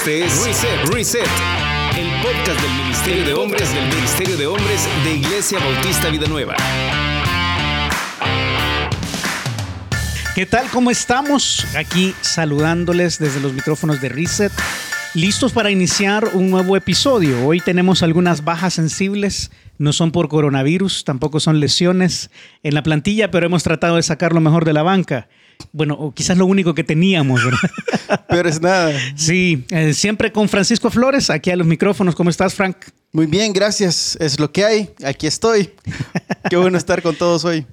Este es Reset, Reset, el podcast del Ministerio de Hombres del Ministerio de Hombres de Iglesia Bautista Vida Nueva. ¿Qué tal? ¿Cómo estamos? Aquí saludándoles desde los micrófonos de Reset. Listos para iniciar un nuevo episodio. Hoy tenemos algunas bajas sensibles. No son por coronavirus, tampoco son lesiones en la plantilla, pero hemos tratado de sacar lo mejor de la banca. Bueno, o quizás lo único que teníamos, ¿verdad? Pero es nada. Sí, eh, siempre con Francisco Flores, aquí a los micrófonos. ¿Cómo estás, Frank? Muy bien, gracias. Es lo que hay. Aquí estoy. Qué bueno estar con todos hoy.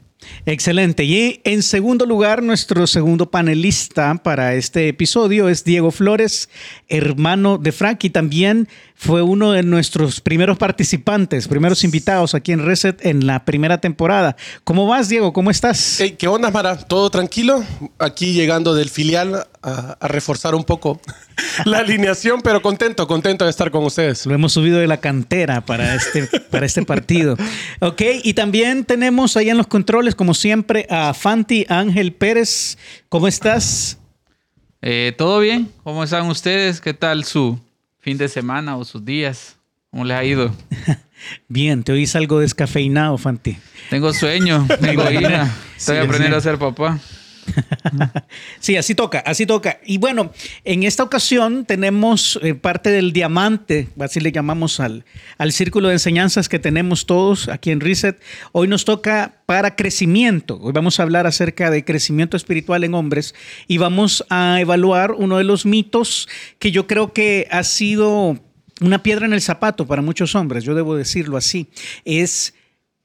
Excelente. Y en segundo lugar, nuestro segundo panelista para este episodio es Diego Flores, hermano de Frank y también fue uno de nuestros primeros participantes, primeros invitados aquí en Reset en la primera temporada. ¿Cómo vas, Diego? ¿Cómo estás? Hey, ¿Qué onda, Mara? ¿Todo tranquilo? Aquí llegando del filial a, a, reforzar un poco la alineación, pero contento, contento de estar con ustedes. Lo hemos subido de la cantera para este, para este partido. Ok, y también tenemos ahí en los controles, como siempre, a Fanti Ángel Pérez. ¿Cómo estás? Eh, ¿Todo bien? ¿Cómo están ustedes? ¿Qué tal su fin de semana o sus días? ¿Cómo les ha ido? Bien, te oís algo descafeinado, Fanti. Tengo sueño, tengo ira. Estoy Sí, aprendiendo a ser papá. Sí, así toca, así toca. Y bueno, en esta ocasión tenemos eh, parte del diamante, así le llamamos al, al círculo de enseñanzas que tenemos todos aquí en Reset. Hoy nos toca para crecimiento. Hoy vamos a hablar acerca de crecimiento espiritual en hombres y vamos a evaluar uno de los mitos que yo creo que ha sido una piedra en el zapato para muchos hombres, yo debo decirlo así. Es,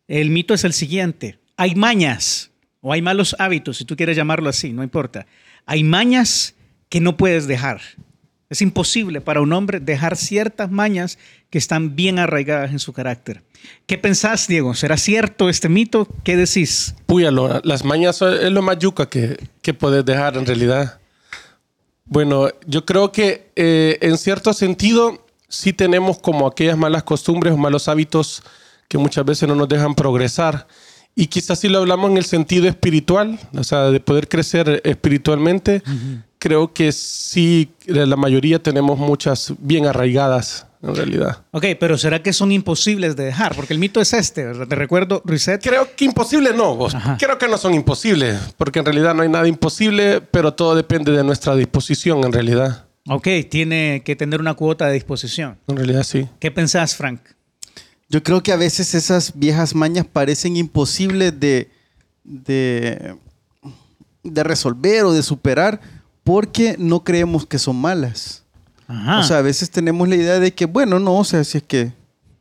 el mito es el siguiente. Hay mañas o hay malos hábitos, si tú quieres llamarlo así, no importa. Hay mañas que no puedes dejar. Es imposible para un hombre dejar ciertas mañas que están bien arraigadas en su carácter. ¿Qué pensás, Diego? ¿Será cierto este mito? ¿Qué decís? Púyalo, las mañas es lo más yuca que, que puedes dejar en realidad. Bueno, yo creo que eh, en cierto sentido sí tenemos como aquellas malas costumbres o malos hábitos que muchas veces no nos dejan progresar. Y quizás si lo hablamos en el sentido espiritual, o sea, de poder crecer espiritualmente, creo que sí, la mayoría tenemos muchas bien arraigadas en realidad. Ok, pero ¿será que son imposibles de dejar? Porque el mito es este, ¿verdad? te recuerdo, Reset. Creo que imposible no, vos. Ajá. Creo que no son imposibles, porque en realidad no hay nada imposible, pero todo depende de nuestra disposición en realidad. Ok, tiene que tener una cuota de disposición. En realidad sí. ¿Qué pensás, Frank? Yo creo que a veces esas viejas mañas parecen imposibles de, de, de resolver o de superar porque no creemos que son malas. Ajá. O sea, a veces tenemos la idea de que, bueno, no, o sea, si es que,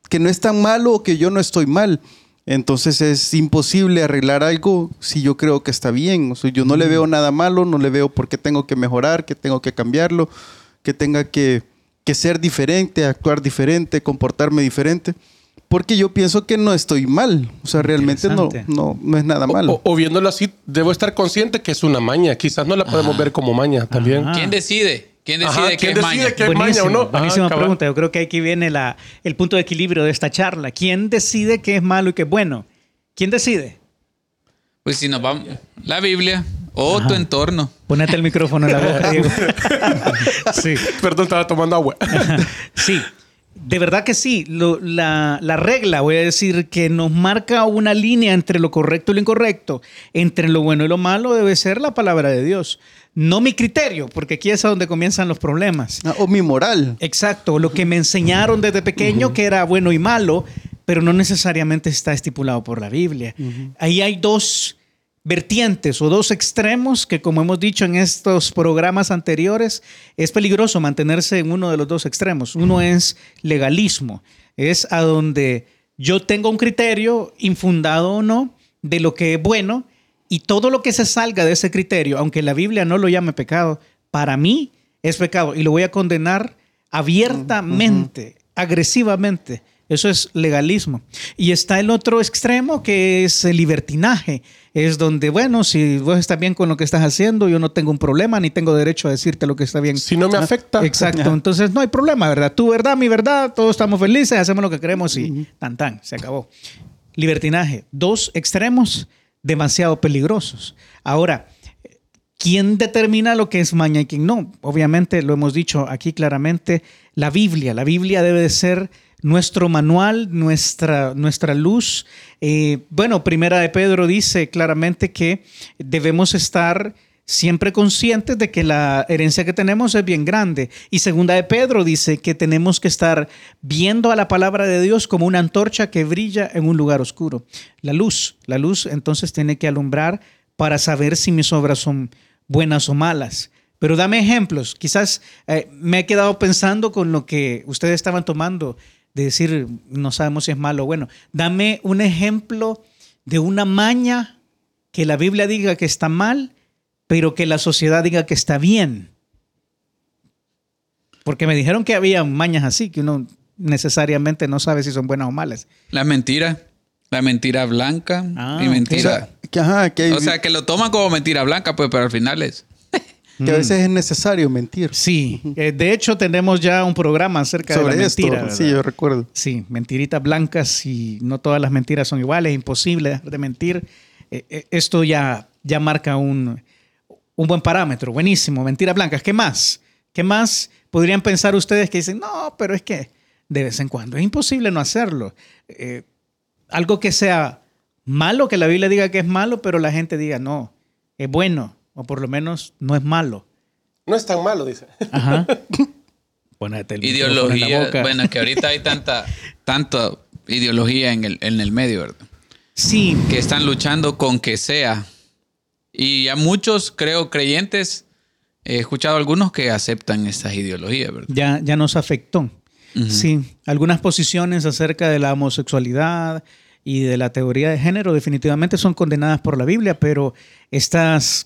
que no es tan malo o que yo no estoy mal. Entonces es imposible arreglar algo si yo creo que está bien. O sea, yo no le veo nada malo, no le veo por qué tengo que mejorar, que tengo que cambiarlo, que tenga que, que ser diferente, actuar diferente, comportarme diferente. Porque yo pienso que no estoy mal. O sea, realmente no, no, no es nada malo. O, o viéndolo así, debo estar consciente que es una maña. Quizás no la podemos ver como maña también. Ajá. ¿Quién decide? ¿Quién decide Ajá, qué ¿quién es maña? decide qué es maña o no? Buenísima Ah, pregunta. Yo creo que aquí viene la, el punto de equilibrio de esta charla. ¿Quién decide qué es malo y qué es bueno? ¿Quién decide? Pues si nos vamos... La Biblia o tu entorno. Ponete el micrófono en la boca, Diego. sí, Perdón, estaba tomando agua. sí. De verdad que sí. Lo- la, la regla, voy a decir, que nos marca una línea entre lo correcto y lo incorrecto, entre lo bueno y lo malo, debe ser la palabra de Dios. No mi criterio, porque aquí es a donde comienzan los problemas. Ah, O mi moral. Exacto, lo que me enseñaron desde pequeño que era bueno y malo, pero no necesariamente está estipulado por la Biblia. Ahí hay dos vertientes o dos extremos que, como hemos dicho en estos programas anteriores, es peligroso mantenerse en uno de los dos extremos. Uno es legalismo, es a donde yo tengo un criterio infundado o no de lo que es bueno y todo lo que se salga de ese criterio, aunque la Biblia no lo llame pecado, para mí es pecado y lo voy a condenar abiertamente, agresivamente. Eso es legalismo. Y está el otro extremo que es el libertinaje. Es donde, bueno, si vos estás bien con lo que estás haciendo, yo no tengo un problema ni tengo derecho a decirte lo que está bien. Si no me afecta. Exacto. Entonces no hay problema, ¿verdad? Tu verdad, mi verdad, todos estamos felices, hacemos lo que queremos y tan tan, se acabó. Libertinaje. Dos extremos demasiado peligrosos. Ahora, ¿Quién determina lo que es maña y quién no? Obviamente lo hemos dicho aquí claramente, la Biblia. La Biblia debe de ser nuestro manual, nuestra, nuestra luz. Eh, bueno, Primera de Pedro dice claramente que debemos estar siempre conscientes de que la herencia que tenemos es bien grande. Y segunda de Pedro dice que tenemos que estar viendo a la palabra de Dios como una antorcha que brilla en un lugar oscuro. La luz, la luz entonces tiene que alumbrar para saber si mis obras son buenas o malas. Pero dame ejemplos. Quizás eh, me he quedado pensando con lo que ustedes estaban tomando, de decir, no sabemos si es malo o bueno. Dame un ejemplo de una maña que la Biblia diga que está mal, pero que la sociedad diga que está bien. Porque me dijeron que había mañas así, que uno necesariamente no sabe si son buenas o malas. La mentira. La mentira blanca Ah, y mentira. Que, ajá, que, hay- O sea, que lo toman como mentira blanca, pues, pero al final es. Que a veces es necesario mentir. Sí, eh, de hecho tenemos ya un programa acerca de Sobre la esto, mentira. sí, yo recuerdo. Sí, mentiritas blancas y no todas las mentiras son iguales, es imposible dejar de mentir. Eh, eh, esto ya, ya marca un, un buen parámetro, buenísimo, mentiras blancas. ¿Qué más? ¿Qué más podrían pensar ustedes que dicen, no, pero es que de vez en cuando es imposible no hacerlo? Eh, algo que sea malo, que la Biblia diga que es malo, pero la gente diga, no, es bueno, o por lo menos no es malo. No es tan malo, dice. Ajá. Ponete el micrófono en la Ideología. boca. Bueno, que ahorita hay tanta, tanta ideología en el, en el medio, ¿verdad? Sí, que están luchando con que sea. Y a muchos, creo, creyentes, he escuchado algunos que aceptan estas ideologías, ¿verdad? ya, ya nos afectó. Sí, algunas posiciones acerca de la homosexualidad y de la teoría de género definitivamente son condenadas por la Biblia, pero estas,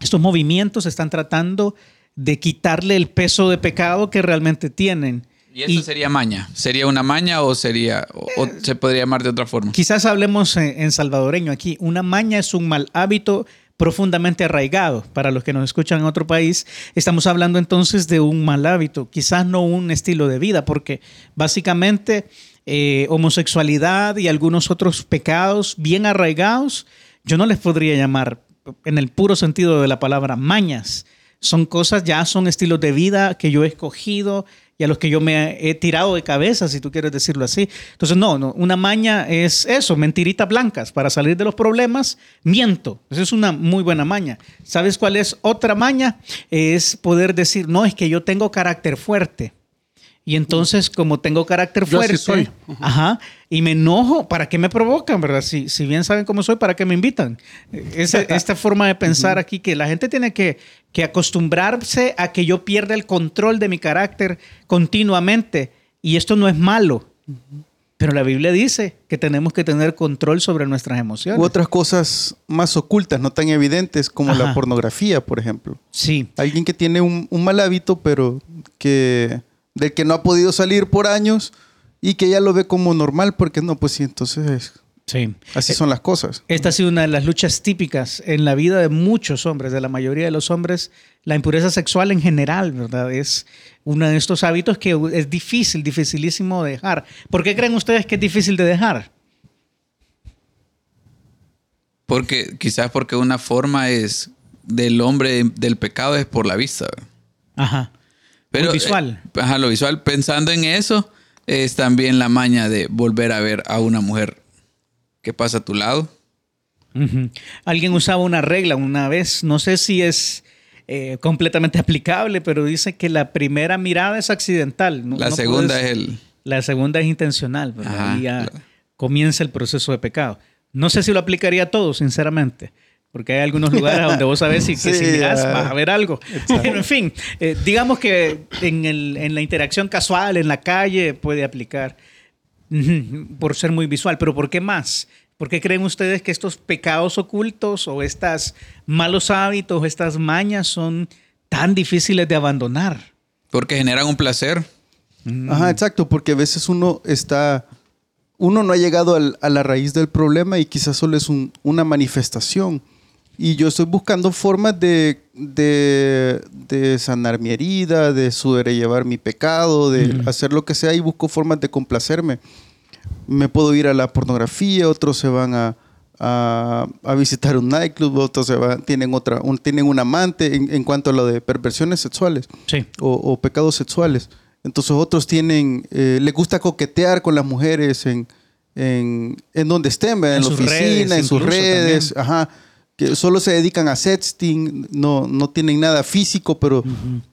estos movimientos están tratando de quitarle el peso de pecado que realmente tienen. ¿Y eso sería maña? ¿Sería una maña o sería o, o se podría llamar de otra forma? Quizás hablemos en, en salvadoreño aquí. Una maña es un mal hábito profundamente arraigado. Para los que nos escuchan en otro país, estamos hablando entonces de un mal hábito, quizás no un estilo de vida, porque básicamente eh, homosexualidad y algunos otros pecados bien arraigados, yo no les podría llamar en el puro sentido de la palabra mañas. Son cosas, ya son estilos de vida que yo he escogido y a los que yo me he tirado de cabeza, si tú quieres decirlo así. Entonces, no, no, una maña es eso, mentiritas blancas. Para salir de los problemas, miento. Esa es una muy buena maña. ¿Sabes cuál es otra maña? Es poder decir, no, es que yo tengo carácter fuerte. Y entonces, como tengo carácter Yo así fuerte, soy. ajá, y me enojo, ¿para qué me provocan, verdad? Si, si bien saben cómo soy, ¿para qué me invitan? Ese- esta forma de pensar aquí, que la gente tiene que, que acostumbrarse a que yo pierda el control de mi carácter continuamente. Y esto no es malo. Pero la Biblia dice que tenemos que tener control sobre nuestras emociones. U otras cosas más ocultas, no tan evidentes, como Ajá. la pornografía, por ejemplo. Sí, Alguien que tiene un, un mal hábito, pero que del que no ha podido salir por años y que ya lo ve como normal, porque no, pues sí, entonces sí. así son las cosas. Esta ha sido una de las luchas típicas en la vida de muchos hombres, de la mayoría de los hombres. La impureza sexual en general, ¿verdad? Es uno de estos hábitos que es difícil, dificilísimo de dejar. ¿Por qué creen ustedes que es difícil de dejar? Porque quizás porque una forma es del hombre del pecado es por la vista. ¿verdad? Ajá. Pero, visual. eh, ajá, lo visual. Pensando en eso, es también la maña de volver a ver a una mujer que pasa a tu lado. Alguien usaba una regla una vez, no sé si es eh, completamente aplicable, pero dice que la primera mirada es accidental. No- la no segunda puedes- es el... La segunda es intencional. Ajá, Ahí ya claro. comienza el proceso de pecado. No sé si lo aplicaría a todo, sinceramente. Porque hay algunos lugares donde vos sabés si, que si Sí, mirás ya. vas a ver algo. En fin, eh, digamos que en, el- en la interacción casual, en la calle, puede aplicar por ser muy visual. Pero ¿por qué más? ¿Por qué creen ustedes que estos pecados ocultos o estos malos hábitos, estas mañas son tan difíciles de abandonar? Porque generan un placer. Ajá, exacto, porque a veces uno está, uno no ha llegado al- a la raíz del problema y quizás solo es un- una manifestación. Y yo estoy buscando formas de, de, de sanar mi herida, de sobrellevar mi pecado, de hacer lo que sea y busco formas de complacerme. Me puedo ir a la pornografía, otros se van a, a, a visitar un nightclub, otros se van- tienen, otra, un, tienen un amante en, en cuanto a lo de perversiones sexuales Sí. o, o pecados sexuales. Entonces otros tienen, eh, les gusta coquetear con las mujeres en, en, en donde estén. En en, la oficina, redes, en sus redes, ajá, que solo se dedican a sexting, no, no tienen nada físico, pero,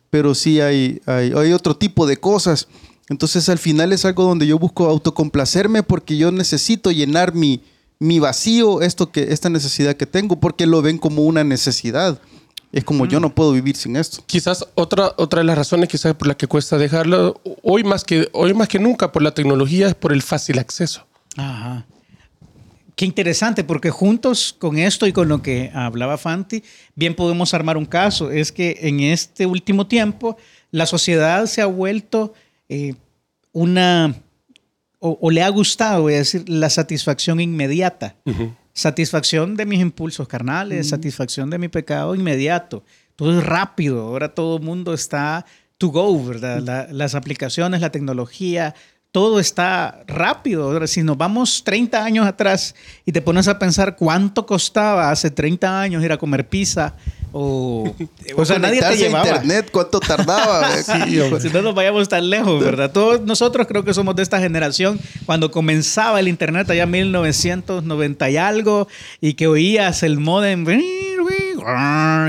pero sí hay, hay, hay otro tipo de cosas. Entonces al final es algo donde yo busco autocomplacerme porque yo necesito llenar mi, mi vacío, esto que, esta necesidad que tengo, porque lo ven como una necesidad. Es como yo no puedo vivir sin esto. Quizás otra, otra de las razones quizás por las que cuesta dejarlo, hoy más, que, hoy más que nunca por la tecnología, es por el fácil acceso. Ajá. Qué interesante, porque juntos con esto y con lo que hablaba Fanti, bien podemos armar un caso. Es que en este último tiempo la sociedad se ha vuelto eh, una, o, o le ha gustado, voy a decir, la satisfacción inmediata. Satisfacción de mis impulsos carnales, satisfacción de mi pecado inmediato. Todo es rápido, ahora todo el mundo está to go, ¿verdad? La- las aplicaciones, la tecnología, todo está rápido. Ahora, si nos vamos 30 años atrás y te pones a pensar cuánto costaba hace 30 años ir a comer pizza o... o sea, nadie te llevaba. internet, ¿cuánto tardaba? Sí, si no nos vayamos tan lejos, ¿verdad? Todos nosotros creo que somos de esta generación cuando comenzaba el internet allá en 1990 y algo y que oías el modem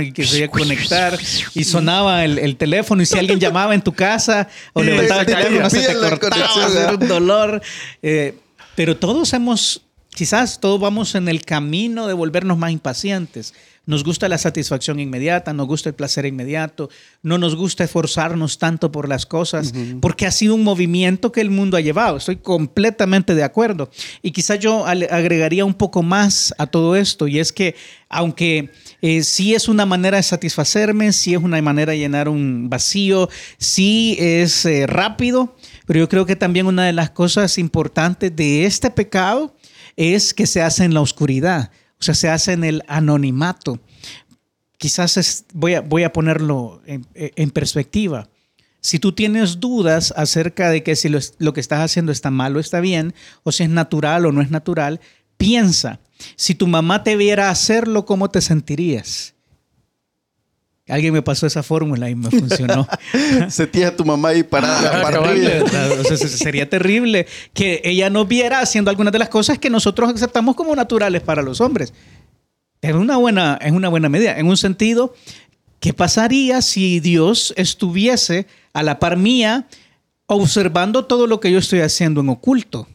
y que se iba a conectar y sonaba el, el teléfono y si alguien llamaba en tu casa o Y levantaba el teléfono se te cortaba, era un dolor. Eh, pero todos hemos, quizás todos vamos en el camino de volvernos más impacientes. Nos gusta la satisfacción inmediata, nos gusta el placer inmediato, no nos gusta esforzarnos tanto por las cosas, porque ha sido un movimiento que el mundo ha llevado. Estoy completamente de acuerdo. Y quizás yo agregaría un poco más a todo esto, y es que aunque eh, sí es una manera de satisfacerme, sí es una manera de llenar un vacío, sí es eh, rápido, pero yo creo que también una de las cosas importantes de este pecado es que se hace en la oscuridad, o sea, se hace en el anonimato. Quizás voy, a, ponerlo en, perspectiva. Si tú tienes dudas acerca de que si lo, lo que estás haciendo está mal o está bien, o si es natural o no es natural, piensa, si tu mamá te viera hacerlo, ¿cómo te sentirías? Alguien me pasó esa fórmula y me funcionó. Sentías a tu mamá ahí parada. Ah, para. O sea, se- sería terrible que ella nos viera haciendo algunas de las cosas que nosotros aceptamos como naturales para los hombres. Es una buena, es una buena medida. En un sentido, ¿qué pasaría si Dios estuviese a la par mía observando todo lo que yo estoy haciendo en oculto?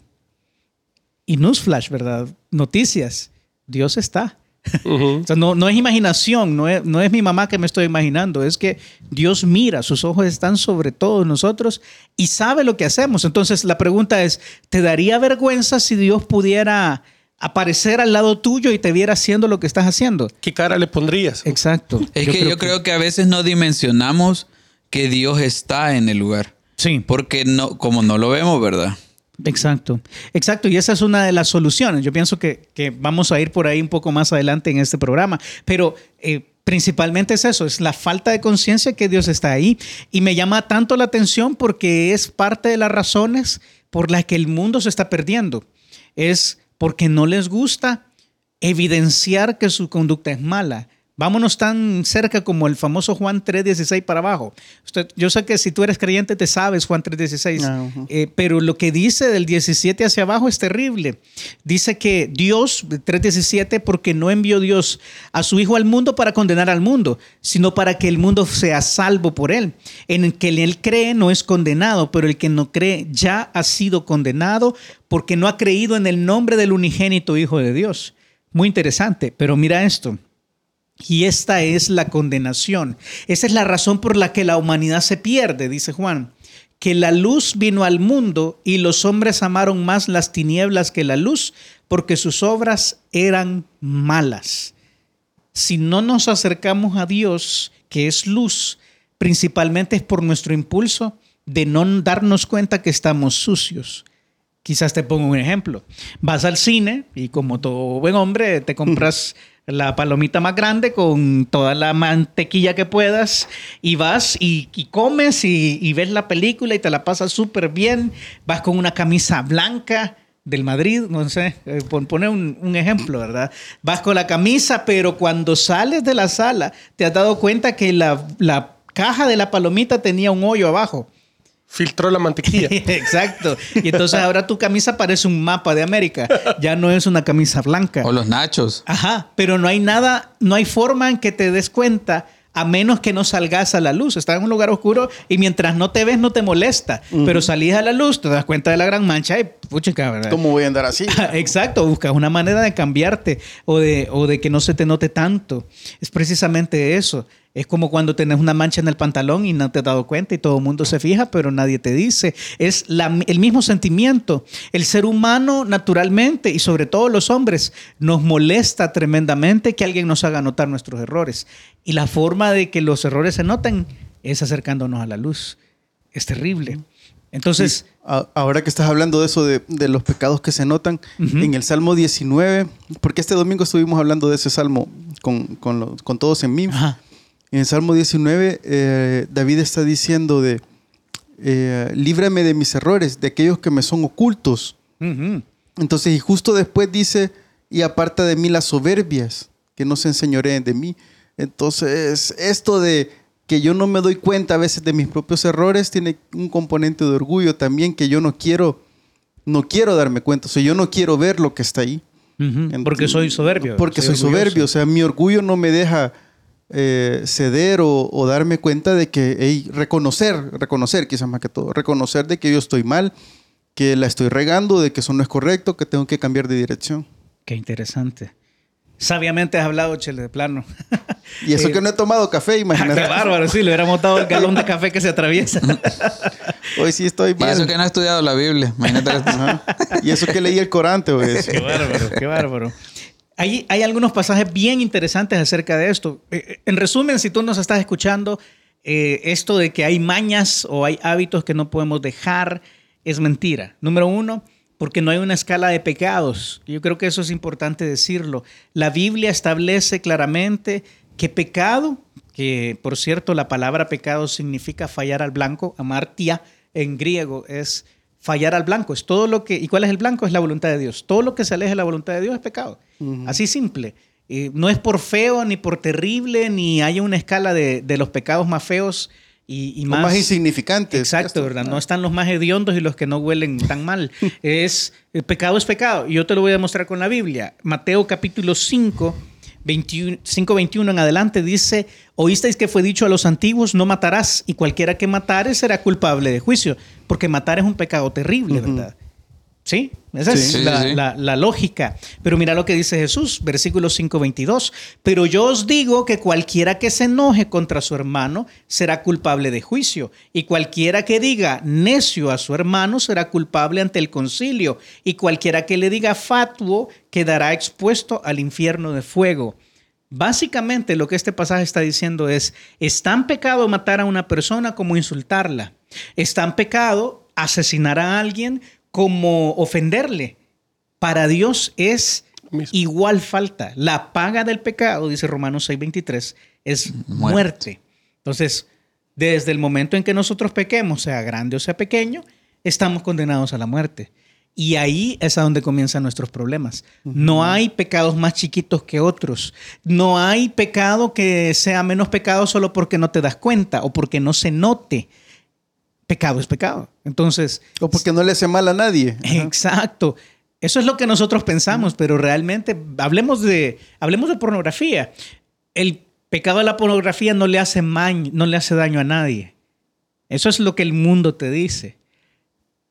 Y newsflash, ¿verdad? Noticias. Dios está. Ujú. O sea, no, no es imaginación, no es, no es mi mamá que me estoy imaginando, es que Dios mira, sus ojos están sobre todos nosotros y sabe lo que hacemos. Entonces la pregunta es, ¿te daría vergüenza si Dios pudiera aparecer al lado tuyo y te viera haciendo lo que estás haciendo? ¿Qué cara le pondrías? Exacto. Es que yo creo que a veces no dimensionamos que Dios está en el lugar. Sí, Porque no, como no lo vemos, ¿verdad? Exacto. Exacto, y esa es una de las soluciones. Yo pienso que, que vamos a ir por ahí un poco más adelante en este programa, pero... eh, Principalmente es eso, es la falta de conciencia que Dios está ahí. Y me llama tanto la atención porque es parte de las razones por las que el mundo se está perdiendo. Es porque no les gusta evidenciar que su conducta es mala. Vámonos tan cerca como el famoso Juan 3.16 para abajo. Usted, yo sé que si tú eres creyente te sabes Juan 3.16, Ah, eh, pero lo que dice del 17 hacia abajo es terrible. Dice que Dios, 3.17, porque no envió Dios a su Hijo al mundo para condenar al mundo, sino para que el mundo sea salvo por él. En el que él cree no es condenado, pero el que no cree ya ha sido condenado porque no ha creído en el nombre del unigénito Hijo de Dios. Muy interesante, pero mira esto. Y esta es la condenación. Esa es la razón por la que la humanidad se pierde, dice Juan. Que la luz vino al mundo y los hombres amaron más las tinieblas que la luz porque sus obras eran malas. Si no nos acercamos a Dios, que es luz, principalmente es por nuestro impulso de no darnos cuenta que estamos sucios. Quizás te pongo un ejemplo. Vas al cine y como todo buen hombre te compras la palomita más grande con toda la mantequilla que puedas y vas y, y comes y, ves la película y te la pasas súper bien. Vas con una camisa blanca, del Madrid, no sé, eh, pon- poner un, un ejemplo, ¿verdad? Vas con la camisa, pero cuando sales de la sala te has dado cuenta que la, la caja de la palomita tenía un hoyo abajo. Filtró la mantequilla. Exacto. Y entonces ahora tu camisa parece un mapa de América. Ya no es una camisa blanca. O los nachos. Ajá, pero no hay nada, no hay forma en que te des cuenta a menos que no salgas a la luz. Estás en un lugar oscuro y mientras no te ves no te molesta, pero salís a la luz, te das cuenta de la gran mancha y puchica, ¿verdad? ¿Cómo voy a andar así? Exacto, buscas una manera de cambiarte o de, o de que no se te note tanto. Es precisamente eso. Es como cuando tenés una mancha en el pantalón y no te has dado cuenta y todo el mundo se fija, pero nadie te dice. Es la- el mismo sentimiento. El ser humano naturalmente y sobre todo los hombres nos molesta tremendamente que alguien nos haga notar nuestros errores. Y la forma de que los errores se noten es acercándonos a la luz. Es terrible. Entonces, Ahora que estás hablando de eso, de, de los pecados que se notan, en el Salmo 19, porque este domingo estuvimos hablando de ese Salmo con, con, lo- con todos en ajá, En el Salmo 19, eh, David está diciendo de, eh, líbrame de mis errores, de aquellos que me son ocultos. Entonces, y justo después dice, y aparta de mí las soberbias, que no se enseñoreen de mí. Entonces, esto de que yo no me doy cuenta a veces de mis propios errores tiene un componente de orgullo también que yo no quiero, no quiero darme cuenta. O sea, yo no quiero ver lo que está ahí. porque soy soberbio. Porque soy, orgulloso. soberbio. O sea, mi orgullo no me deja eh, ceder o, o darme cuenta de que, hey, reconocer, reconocer quizás más que todo, reconocer de que yo estoy mal, que la estoy regando, de que eso no es correcto, que tengo que cambiar de dirección. Qué interesante. Sabiamente has hablado, Chele, de plano. Y eso Eh, que no he tomado café, Qué imagínate. bárbaro, sí, le hubiéramos dado el galón de café que se atraviesa. Hoy sí estoy Y eso mal. que no ha estudiado la Biblia. Imagínate. Y eso que leí el Corante, güey. Qué bárbaro, qué bárbaro. Hay, algunos pasajes bien interesantes acerca de esto. Eh, eh, En resumen, si tú nos estás escuchando, eh, esto de que hay mañas o hay hábitos que no podemos dejar es mentira. Número uno, porque no hay una escala de pecados. Yo creo que eso es importante decirlo. La Biblia establece claramente que pecado, que por cierto la palabra pecado significa fallar al blanco, amartia en griego es fallar al blanco, es todo lo que, ¿y cuál es el blanco? Es la voluntad de Dios. Todo lo que se aleja de la voluntad de Dios es pecado. Así simple. Eh, no es por feo, ni por terrible, ni hay una escala de, de los pecados más feos y, más, más insignificantes. Exacto. ¿verdad? No están los más hediondos y los que no huelen tan mal. es, el pecado es pecado. Y yo te lo voy a demostrar con la Biblia. Mateo capítulo 5, 21, 5, 21 en adelante dice, oísteis que fue dicho a los antiguos, no matarás, y cualquiera que matare será culpable de juicio, porque matar es un pecado terrible, ¿verdad? Sí, esa es Sí, sí, la, sí. la- la lógica. Pero mira lo que dice Jesús, versículo 5:22. Pero yo os digo que cualquiera que se enoje contra su hermano será culpable de juicio, y cualquiera que diga necio a su hermano será culpable ante el concilio, y cualquiera que le diga fatuo quedará expuesto al infierno de fuego. Básicamente lo que este pasaje está diciendo es, es tan pecado matar a una persona como insultarla. Es tan pecado asesinar a alguien como ofenderle. Para Dios es Mismo. igual falta. La paga del pecado, dice Romanos 6:23, es Muerte. muerte. Entonces, desde el momento en que nosotros pequemos, sea grande o sea pequeño, estamos condenados a la muerte. Y ahí es a donde comienzan nuestros problemas. No hay pecados más chiquitos que otros. No hay pecado que sea menos pecado solo porque no te das cuenta o porque no se note. Pecado es pecado. Entonces, O porque no le hace mal a nadie. Exacto. Eso es lo que nosotros pensamos, pero realmente hablemos de, hablemos de pornografía. El pecado de la pornografía no le hace mañ- no le hace daño a nadie. Eso es lo que el mundo te dice.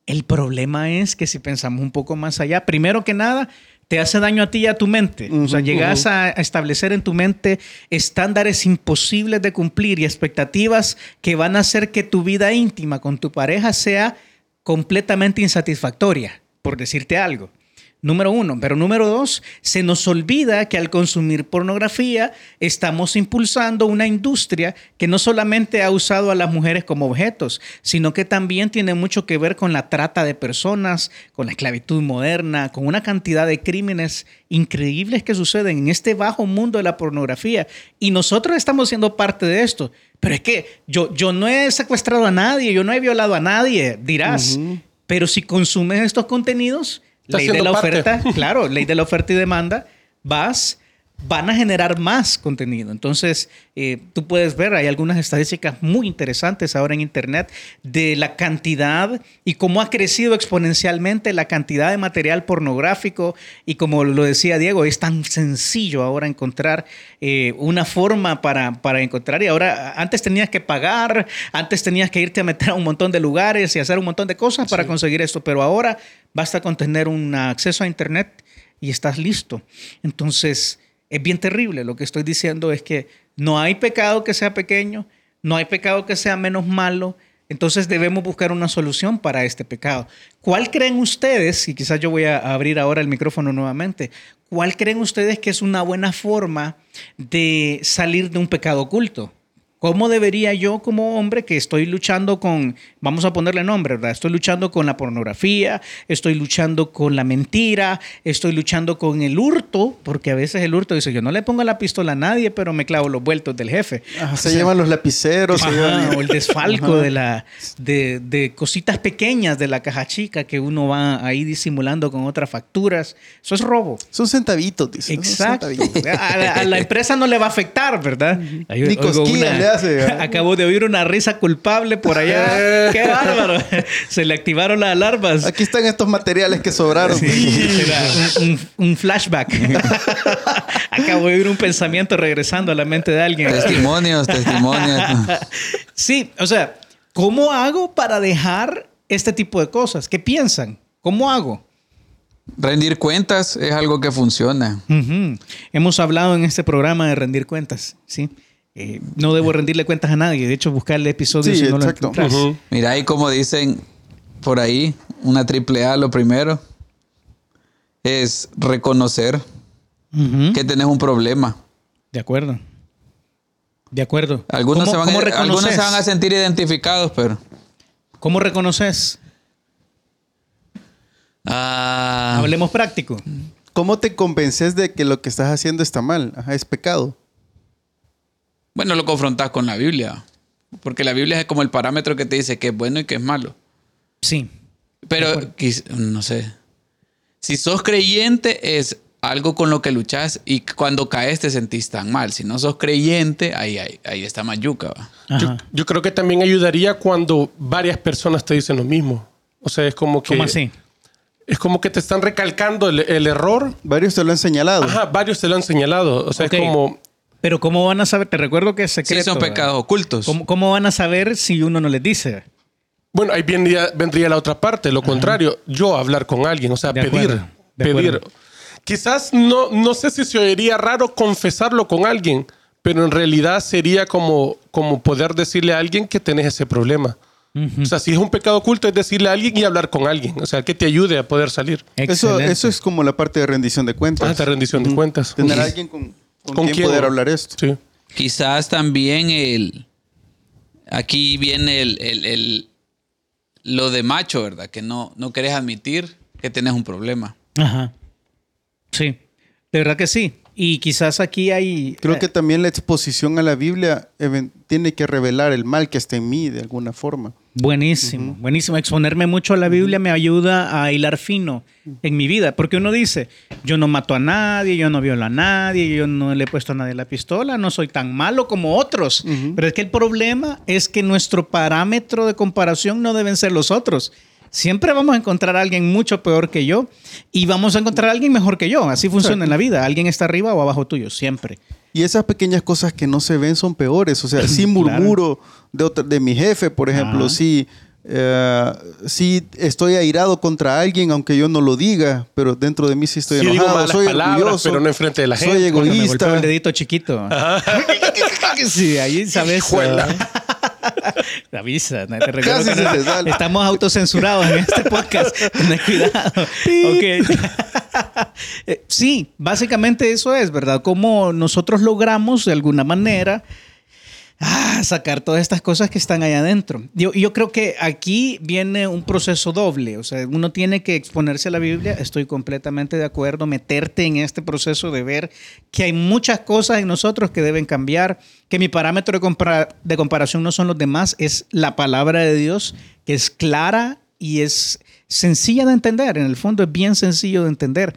El problema es que si pensamos un poco más allá, primero que nada, te hace daño a ti y a tu mente. o sea, llegas a establecer en tu mente estándares imposibles de cumplir y expectativas que van a hacer que tu vida íntima con tu pareja sea completamente insatisfactoria, por decirte algo. Número uno. Pero número dos, se nos olvida que al consumir pornografía estamos impulsando una industria que no solamente ha usado a las mujeres como objetos, sino que también tiene mucho que ver con la trata de personas, con la esclavitud moderna, con una cantidad de crímenes increíbles que suceden en este bajo mundo de la pornografía. Y nosotros estamos siendo parte de esto. Pero es que yo, yo no he secuestrado a nadie, yo no he violado a nadie, dirás. Pero si consumes estos contenidos, ley de la parte. oferta, claro, ley de la oferta y demanda, vas, van a generar más contenido. Entonces, eh, tú puedes ver, hay algunas estadísticas muy interesantes ahora en Internet de la cantidad y cómo ha crecido exponencialmente la cantidad de material pornográfico y como lo decía Diego, es tan sencillo ahora encontrar eh, una forma para, para encontrar y ahora antes tenías que pagar, antes tenías que irte a meter a un montón de lugares y hacer un montón de cosas para conseguir esto, pero ahora basta con tener un acceso a Internet y estás listo. Entonces, es bien terrible. Lo que estoy diciendo es que no hay pecado que sea pequeño, no hay pecado que sea menos malo. Entonces debemos buscar una solución para este pecado. ¿Cuál creen ustedes, y quizás yo voy a abrir ahora el micrófono nuevamente, cuál creen ustedes que es una buena forma de salir de un pecado oculto? ¿Cómo debería yo como hombre que estoy luchando con, vamos a ponerle nombre, ¿verdad? Estoy luchando con la pornografía, estoy luchando con la mentira, estoy luchando con el hurto, porque a veces el hurto dice, yo no le pongo la pistola a nadie, pero me clavo los vueltos del jefe. Ajá, se llevan los lapiceros, se Ajá, llevan- o el desfalco Ajá. de, la, de, de cositas pequeñas de la caja chica que uno va ahí disimulando con otras facturas. Eso es robo. Son centavitos, dice. Exacto. centavitos. A la, a la empresa no le va a afectar, ¿verdad? Ahí Ni oigo cosquillas le hace, ¿eh? Acabo de oír una risa culpable por allá. ¡Qué bárbaro! Se le activaron las alarmas. Aquí están estos materiales que sobraron. Era un, un- flashback. Acabo de oír un pensamiento regresando a la mente de alguien. Testimonios, testimonios. Sí, o sea, ¿cómo hago para dejar este tipo de cosas? ¿Qué piensan? ¿Cómo hago? Rendir cuentas es algo que funciona. Hemos hablado en este programa de rendir cuentas, ¿sí? Eh, no debo rendirle cuentas a nadie. De hecho, buscar el episodio Sí, si no exacto. lo encuentras. Ujú. Mira, ahí como dicen por ahí, una triple A lo primero es reconocer que tenés un problema. De acuerdo. De acuerdo. Algunos, ¿Cómo- se van, cómo a, algunos se van a sentir identificados, pero... ¿Cómo reconoces? Ah, Hablemos práctico. ¿Cómo te convences de que lo que estás haciendo está mal? Ajá, es pecado. Bueno, lo confrontas con la Biblia. Porque la Biblia es como el parámetro que te dice que es bueno y que es malo. Sí. Pero, no sé. Si sos creyente, es algo con lo que luchas y cuando caes te sentís tan mal. Si no sos creyente, ahí, ahí, ahí está Mayuca. Yo, creo que también ayudaría cuando varias personas te dicen lo mismo. O sea, es como que. ¿Cómo así? Es como que te están recalcando el, el error. Varios te lo han señalado. Ajá, varios te lo han señalado. O sea, es como. Pero ¿cómo van a saber? Te recuerdo que es secreto. Sí, son ¿verdad? pecados ocultos. ¿Cómo, cómo van a saber si uno no les dice? Bueno, ahí vendría, vendría la otra parte, lo contrario, yo hablar con alguien, o sea, De pedir, acuerdo, pedir. Quizás no, no sé si se oiría raro confesarlo con alguien, pero en realidad sería como, como poder decirle a alguien que tenés ese problema. O sea, si es un pecado oculto, es decirle a alguien y hablar con alguien, o sea, que te ayude a poder salir. Eso, eso es como la parte de rendición de cuentas. Ah, de rendición de cuentas. Tener a alguien con, con, ¿Con quién? poder hablar esto. Sí. Quizás también el. Aquí viene el, el- el- lo de macho, ¿verdad? Que no, no querés admitir que tenés un problema. Ajá. Sí. De verdad que sí. Y quizás aquí hay... Creo eh, que también la exposición a la Biblia tiene que revelar el mal que está en mí de alguna forma. Buenísimo, buenísimo. Exponerme mucho a la Biblia me ayuda a hilar fino en mi vida, porque uno dice, yo no mato a nadie, yo no violo a nadie, yo no le he puesto a nadie la pistola, no soy tan malo como otros. Pero es que el problema es que nuestro parámetro de comparación no deben ser los otros. Siempre vamos a encontrar a alguien mucho peor que yo y vamos a encontrar a alguien mejor que yo. Así funciona en la vida. Alguien está arriba o abajo tuyo, siempre. Y esas pequeñas cosas que no se ven son peores. O sea, sí murmuro de, otra- de mi jefe, por ejemplo. Ajá. Sí, eh, sí estoy airado contra alguien, aunque yo no lo diga, pero dentro de mí sí estoy Sí digo enojado. malas soy palabras, orgulloso. pero no enfrente de la Soy gente. Me golpeo egoísta. el dedito chiquito. sí, ahí sabes. Avisa, no te recuerdo Casi que se te estamos autocensurados en este podcast. Ten cuidado. Eh, sí, básicamente eso es, ¿verdad? Cómo nosotros logramos de alguna manera ah, sacar todas estas cosas que están allá adentro. Yo, yo creo que aquí viene un proceso doble, o sea, uno tiene que exponerse a la Biblia, estoy completamente de acuerdo, meterte en este proceso de ver que hay muchas cosas en nosotros que deben cambiar, que mi parámetro de, de comparación no son los demás, es la palabra de Dios, que es clara y es sencilla de entender, en el fondo es bien sencillo de entender.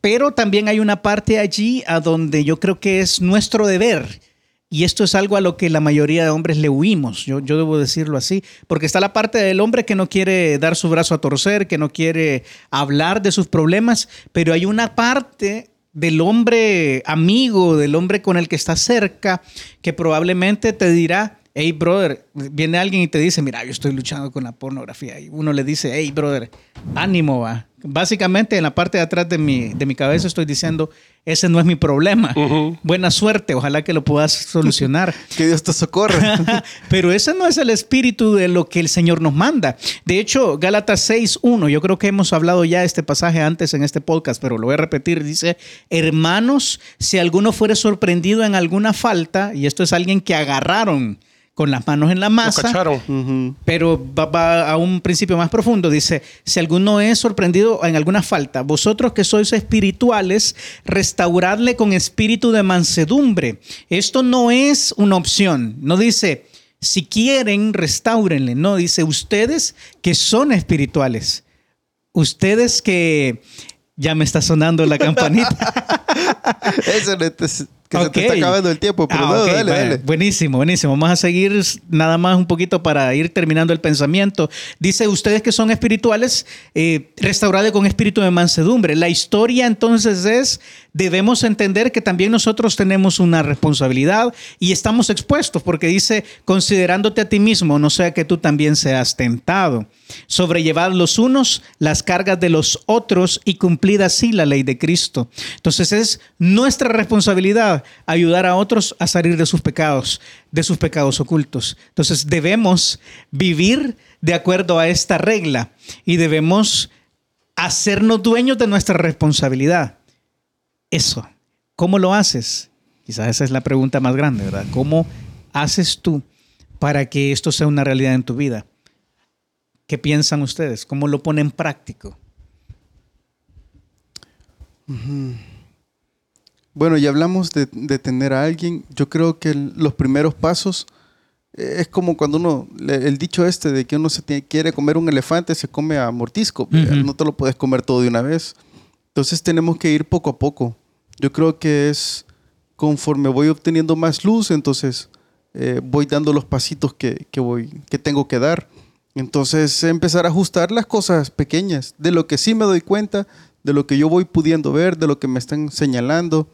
Pero también hay una parte allí a donde yo creo que es nuestro deber. Y esto es algo a lo que la mayoría de hombres le huimos, yo, yo debo decirlo así, porque está la parte del hombre que no quiere dar su brazo a torcer, que no quiere hablar de sus problemas, pero hay una parte del hombre amigo, del hombre con el que está cerca, que probablemente te dirá, hey brother, viene alguien y te dice, mira, yo estoy luchando con la pornografía. Y uno le dice, hey brother, ánimo, va. Básicamente en la parte de atrás de mi, de mi cabeza estoy diciendo, ese no es mi problema. Buena suerte, ojalá que lo puedas solucionar. Que Dios te socorra. Pero ese no es el espíritu de lo que el Señor nos manda. De hecho, Gálatas 6.1, yo creo que hemos hablado ya este pasaje antes en este podcast, pero lo voy a repetir, dice, hermanos, si alguno fuere sorprendido en alguna falta, y esto es alguien que agarraron con las manos en la Lo masa, pero va, va a un principio más profundo. Dice, si alguno es sorprendido en alguna falta, vosotros que sois espirituales, restauradle con espíritu de mansedumbre. Esto no es una opción. No dice, si quieren, restáurenle. No, dice, ustedes que son espirituales. Ustedes que... Ya me está sonando la campanita. Eso no te- que se Ok. te está acabando el tiempo, pero Ah, no, dale, dale. Buenísimo, buenísimo. Vamos a seguir nada más un poquito para ir terminando el pensamiento. Dice, ustedes que son espirituales, eh, con espíritu de mansedumbre. La historia entonces es, debemos entender que también nosotros tenemos una responsabilidad y estamos expuestos porque dice, considerándote a ti mismo, no sea que tú también seas tentado. Sobrellevad los unos las cargas de los otros y cumplid así la ley de Cristo. Entonces es nuestra responsabilidad ayudar a otros a salir de sus pecados, de sus pecados ocultos. Entonces debemos vivir de acuerdo a esta regla y debemos hacernos dueños de nuestra responsabilidad. Eso, ¿cómo lo haces? Quizás esa es la pregunta más grande, ¿verdad? ¿Cómo haces tú para que esto sea una realidad en tu vida? ¿Qué piensan ustedes? ¿Cómo lo ponen en práctico? Bueno, ya hablamos de, de tener a alguien. Yo creo que el- los primeros pasos eh, es como cuando uno, el dicho este de que uno se tiene- quiere comer un elefante, se come a mordisco. Ujú. No te lo puedes comer todo de una vez. Entonces tenemos que ir poco a poco. Yo creo que es conforme voy obteniendo más luz, entonces eh, voy dando los pasitos que, que voy, que tengo que dar. Entonces empezar a ajustar las cosas pequeñas, de lo que sí me doy cuenta, de lo que yo voy pudiendo ver, de lo que me están señalando.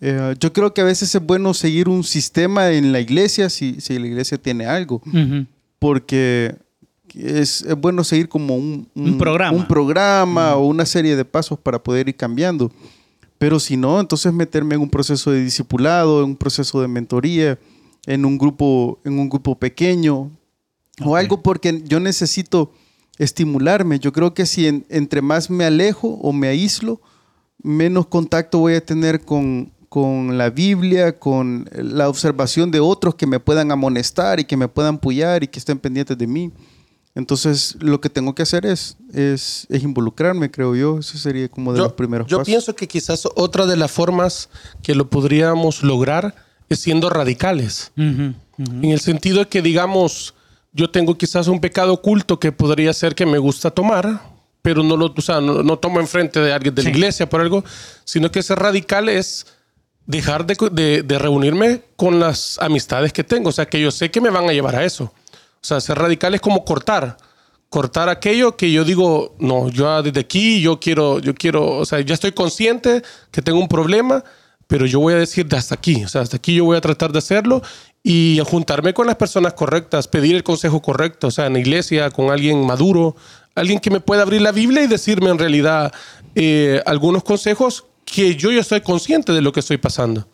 Eh, yo creo que a veces es bueno seguir un sistema en la iglesia, si, si la iglesia tiene algo, porque es, es bueno seguir como un, Un programa. un programa o una serie de pasos para poder ir cambiando. Pero si no, entonces meterme en un proceso de discipulado, en un proceso de mentoría, en un grupo, en un grupo pequeño o Ok. algo porque yo necesito estimularme. Yo creo que si en- entre más me alejo o me aíslo, menos contacto voy a tener con, con la Biblia, con la observación de otros que me puedan amonestar y que me puedan apoyar y que estén pendientes de mí. Entonces, lo que tengo que hacer es, es, es involucrarme, creo yo. Eso sería como de los primeros yo pasos. pienso que quizás otra de las formas que lo podríamos lograr es siendo radicales. En el sentido de que, digamos, yo tengo quizás un pecado oculto que podría ser que me gusta tomar, pero no lo o sea, no, no tomo enfrente de alguien de la Sí. iglesia por algo, sino que ser radical es dejar de, de- de reunirme con las amistades que tengo. O sea, que yo sé que me van a llevar a eso. O sea, ser radical es como cortar. Cortar aquello que yo digo, no, yo desde aquí, yo quiero, yo quiero, o sea, ya estoy consciente que tengo un problema, pero yo voy a decir de hasta aquí. O sea, hasta aquí yo voy a tratar de hacerlo y juntarme con las personas correctas, pedir el consejo correcto, o sea, en la iglesia, con alguien maduro, alguien que me pueda abrir la Biblia y decirme en realidad eh, algunos consejos que yo ya estoy consciente de lo que estoy pasando.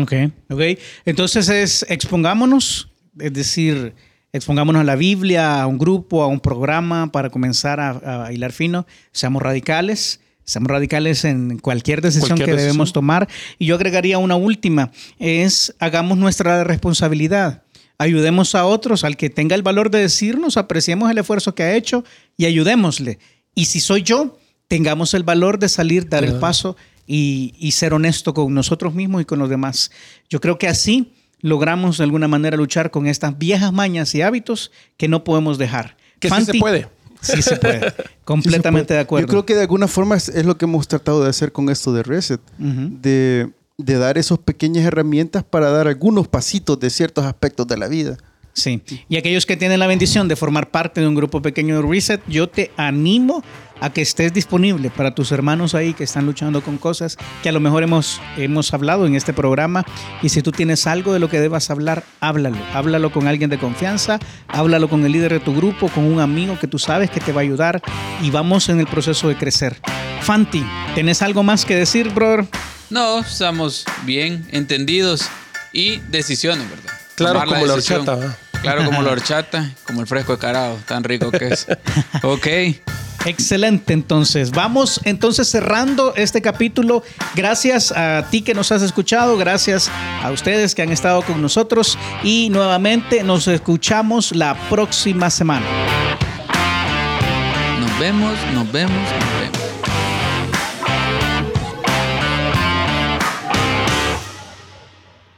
Ok, ok. Entonces es expongámonos, es decir, expongámonos a la Biblia, a un grupo, a un programa para comenzar a, a hilar fino. Seamos radicales, seamos radicales en cualquier decisión Cualquier que decisión. debemos tomar. Y yo agregaría una última, es hagamos nuestra responsabilidad. Ayudemos a otros, al que tenga el valor de decirnos, apreciemos el esfuerzo que ha hecho y ayudémosle. Y si soy yo, tengamos el valor de salir, dar el paso y, y ser honesto con nosotros mismos y con los demás. Yo creo que así logramos de alguna manera luchar con estas viejas mañas y hábitos que no podemos dejar. Que sí se puede. Sí se puede. Completamente Sí se de acuerdo. Yo creo que de alguna forma es, es lo que hemos tratado de hacer con esto de Reset, de, de dar esas pequeñas herramientas para dar algunos pasitos de ciertos aspectos de la vida. Sí. Y aquellos que tienen la bendición de formar parte de un grupo pequeño de Reset, yo te animo a que estés disponible para tus hermanos ahí que están luchando con cosas que a lo mejor hemos, hemos hablado en este programa. Y si tú tienes algo de lo que debas hablar, háblalo. Háblalo con alguien de confianza, háblalo con el líder de tu grupo, con un amigo que tú sabes que te va a ayudar y vamos en el proceso de crecer. Fanti, ¿tenés algo más que decir, brother? No, estamos bien entendidos y decisiones, ¿verdad? Claro, Tomar como la horchata, ¿verdad? Claro, como la horchata, como el fresco de carao, tan rico que es. Ok. Excelente, entonces. Vamos entonces cerrando este capítulo. Gracias a ti que nos has escuchado, gracias a ustedes que han estado con nosotros y nuevamente nos escuchamos la próxima semana. Nos vemos, nos vemos, nos vemos.